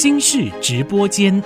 新式直播间。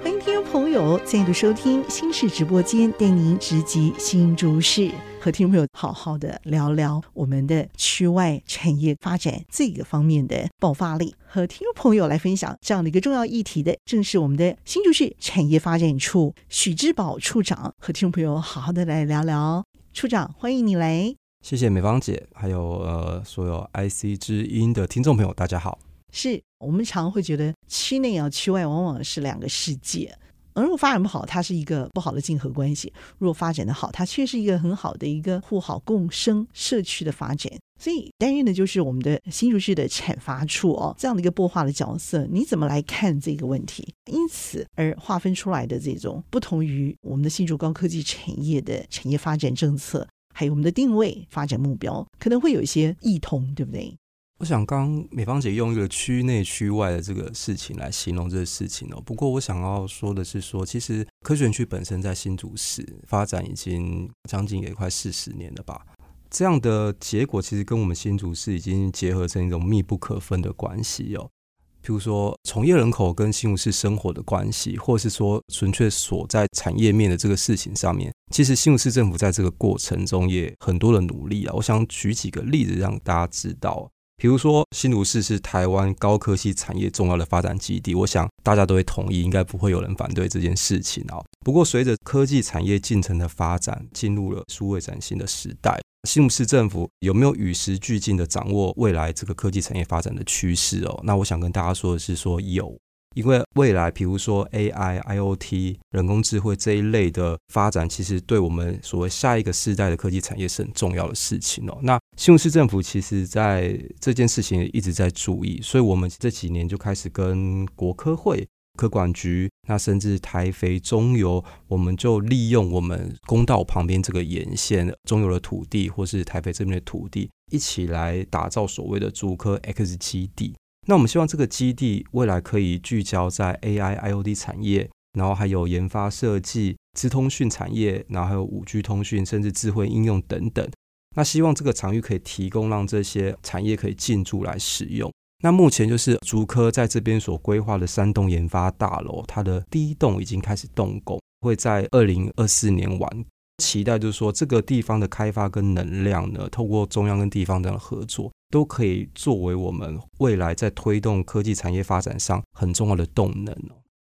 欢迎听众朋友再度收听新式直播间，带您直击新竹市，和听众朋友好好的聊聊我们的区外产业发展这个方面的爆发力。和听众朋友来分享这样的一个重要议题的，正是我们的新竹市产业发展处许志宝处长，和听众朋友好好的来聊聊。处长，欢迎你来。谢谢美芳姐，还有呃所有 IC 之音的听众朋友，大家好。是我们常会觉得区内啊区外往往是两个世界，而如果发展不好，它是一个不好的竞合关系；如果发展的好，它却是一个很好的一个互好共生社区的发展。所以担任的就是我们的新竹市的产发处哦，这样的一个擘画的角色，你怎么来看这个问题？因此而划分出来的这种不同于我们的新竹高科技产业的产业发展政策。还有我们的定位发展目标可能会有一些异同，对不对？我想刚美芳姐用一个区内区外的这个事情来形容这个事情哦。不过我想要说的是说，其实科学园区本身在新竹市发展已经将近也快四十年了吧。这样的结果其实跟我们新竹市已经结合成一种密不可分的关系哦。譬如说，从业人口跟新竹市生活的关系，或是说纯粹所在产业面的这个事情上面，其实新竹市政府在这个过程中也很多的努力啊。我想举几个例子让大家知道。比如说，新竹市是台湾高科技产业重要的发展基地，我想大家都会同意，应该不会有人反对这件事情啊。不过，随着科技产业进程的发展，进入了数位崭新的时代。新竹市政府有没有与时俱进的掌握未来这个科技产业发展的趋势哦？那我想跟大家说的是，说有，因为未来比如说 AI、IoT、人工智慧这一类的发展，其实对我们所谓下一个世代的科技产业是很重要的事情哦。那新竹市政府其实在这件事情一直在注意，所以我们这几年就开始跟国科会。科管局，那甚至台肥中油，我们就利用我们公道旁边这个沿线中油的土地，或是台肥这边的土地，一起来打造所谓的竹科 X 基地。那我们希望这个基地未来可以聚焦在 AI、IoT 产业，然后还有研发设计、资通讯产业，然后还有五 G 通讯，甚至智慧应用等等。那希望这个场域可以提供让这些产业可以进驻来使用。那目前就是竹科在这边所规划的三栋研发大楼，它的第一栋已经开始动工，会在二零二四年完。期待就是说，这个地方的开发跟能量呢，透过中央跟地方这样的合作，都可以作为我们未来在推动科技产业发展上很重要的动能。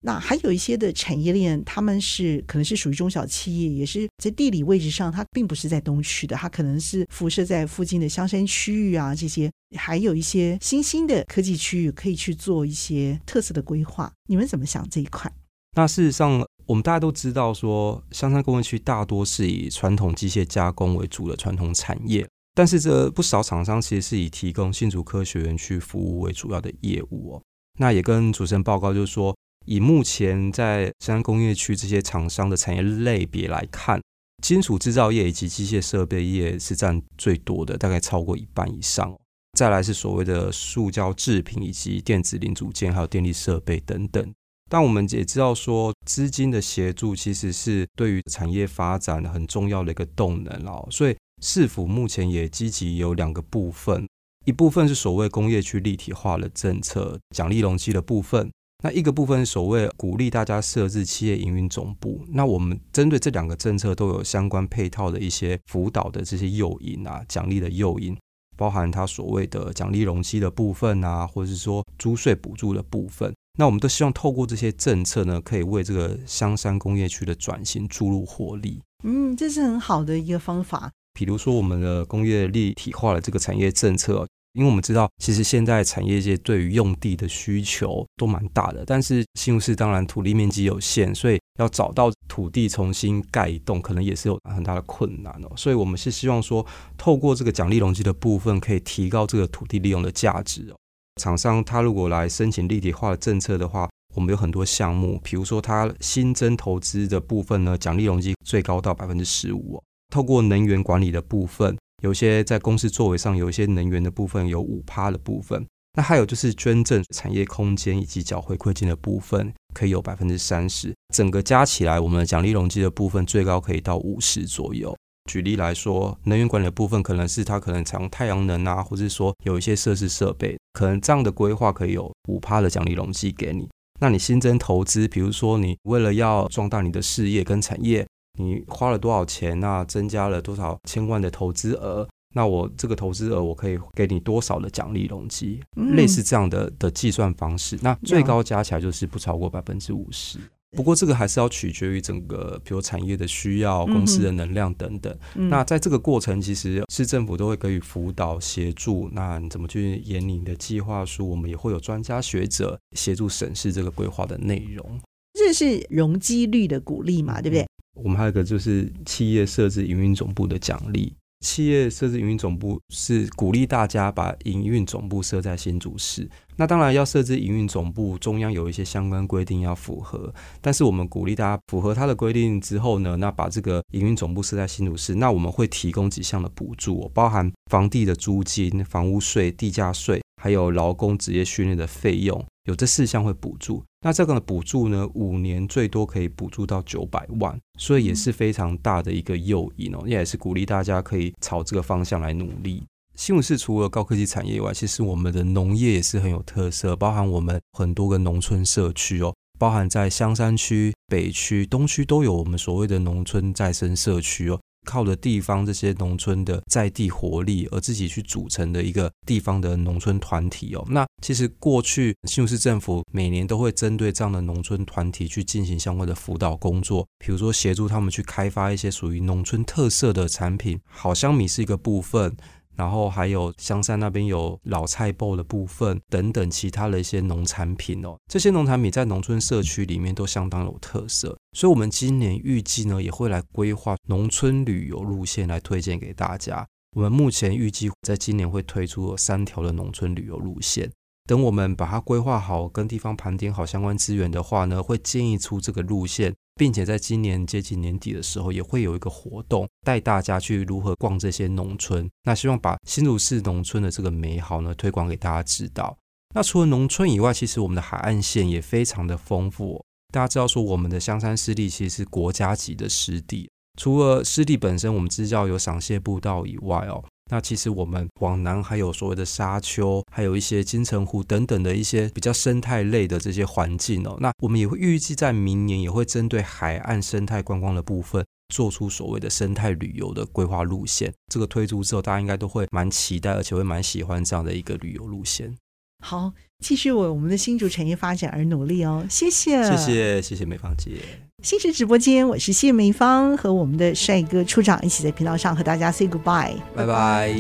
那还有一些的产业链，他们是可能是属于中小企业，也是在地理位置上，它并不是在东区的，它可能是辐射在附近的香山区域啊，这些还有一些新兴的科技区域可以去做一些特色的规划。你们怎么想这一块？那事实上，我们大家都知道说，香山工业区大多是以传统机械加工为主的传统产业，但是这不少厂商其实是以提供新竹科学园区服务为主要的业务哦。那也跟主持人报告，就是说。以目前在香山工业区这些厂商的产业类别来看，金属制造业以及机械设备业是占最多的，大概超过一半以上。再来是所谓的塑胶制品以及电子零组件，还有电力设备等等。但我们也知道说，资金的协助其实是对于产业发展很重要的一个动能哦。所以市府目前也积极有两个部分，一部分是所谓工业区立体化的政策，奖励容积的部分。那一个部分是所谓鼓励大家设置企业营运总部，那我们针对这两个政策都有相关配套的一些辅导的这些诱因啊，奖励的诱因，包含它所谓的奖励容积的部分啊，或者是说租税补助的部分。那我们都希望透过这些政策呢，可以为这个香山工业区的转型注入活力。嗯，这是很好的一个方法。比如说我们的工业立体化的这个产业政策。因为我们知道，其实现在产业界对于用地的需求都蛮大的，但是新竹市当然土地面积有限，所以要找到土地重新盖一栋，可能也是有很大的困难哦。所以我们是希望说，透过这个奖励容积的部分，可以提高这个土地利用的价值哦。厂商他如果来申请立体化的政策的话，我们有很多项目，比如说他新增投资的部分呢，奖励容积最高到百分之十五哦。透过能源管理的部分。有些在公司作为上有一些能源的部分，有五趴的部分，那还有就是捐赠产业空间以及缴回馈金的部分，可以有百分之三十，整个加起来，我们的奖励容积的部分最高可以到五十左右。举例来说，能源管理的部分可能是它可能采用太阳能啊，或者说有一些设施设备，可能这样的规划可以有五趴的奖励容积给你。那你新增投资，比如说你为了要壮大你的事业跟产业，你花了多少钱，那增加了多少千万的投资额，那我这个投资额我可以给你多少的奖励容积，嗯、类似这样的的计算方式，那最高加起来就是不超过百分之五十。不过这个还是要取决于整个，比如产业的需要、公司的能量等等。嗯、那在这个过程，其实市政府都会给予辅导协助。那你怎么去研拟你的计划书？我们也会有专家学者协助审视这个规划的内容。这是容积率的鼓励嘛？对不对？我们还有一个就是企业设置营运总部的奖励。企业设置营运总部是鼓励大家把营运总部设在新竹市。那当然要设置营运总部，中央有一些相关规定要符合。但是我们鼓励大家符合它的规定之后呢，那把这个营运总部设在新竹市，那我们会提供几项的补助，包含房地的租金、房屋税、地价税，还有劳工职业训练的费用。有这四项会补助，那这个补助呢，五年最多可以补助到九百万，所以也是非常大的一个诱因哦，也是鼓励大家可以朝这个方向来努力。新竹市除了高科技产业以外，其实我们的农业也是很有特色，包含我们很多个农村社区哦，包含在香山区、北区、东区都有我们所谓的农村再生社区哦。靠的地方这些农村的在地活力，而自己去组成的一个地方的农村团体哦。那其实过去新竹市政府每年都会针对这样的农村团体去进行相关的辅导工作，比如说协助他们去开发一些属于农村特色的产品，好香米是一个部分。然后还有香山那边有老菜包的部分等等其他的一些农产品哦，这些农产品在农村社区里面都相当有特色，所以我们今年预计呢也会来规划农村旅游路线来推荐给大家。我们目前预计在今年会推出三条的农村旅游路线，等我们把它规划好，跟地方盘点好相关资源的话呢，会建议出这个路线。并且在今年接近年底的时候，也会有一个活动，带大家去如何逛这些农村。那希望把新竹市农村的这个美好呢，推广给大家知道。那除了农村以外，其实我们的海岸线也非常的丰富。大家知道说，我们的香山湿地其实是国家级的湿地。除了湿地本身，我们知道有赏蟹步道以外哦。那其实我们往南还有所谓的沙丘，还有一些金城湖等等的一些比较生态类的这些环境哦。那我们也会预计在明年也会针对海岸生态观光的部分，做出所谓的生态旅游的规划路线。这个推出之后，大家应该都会蛮期待，而且会蛮喜欢这样的一个旅游路线。好，继续为我们的新竹产业发展而努力哦。谢谢，谢谢，谢谢美芳姐。新石直播间，我是谢梅芳，和我们的帅哥处长一起在频道上和大家 say goodbye，拜拜。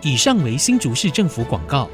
以上为新竹市政府广告。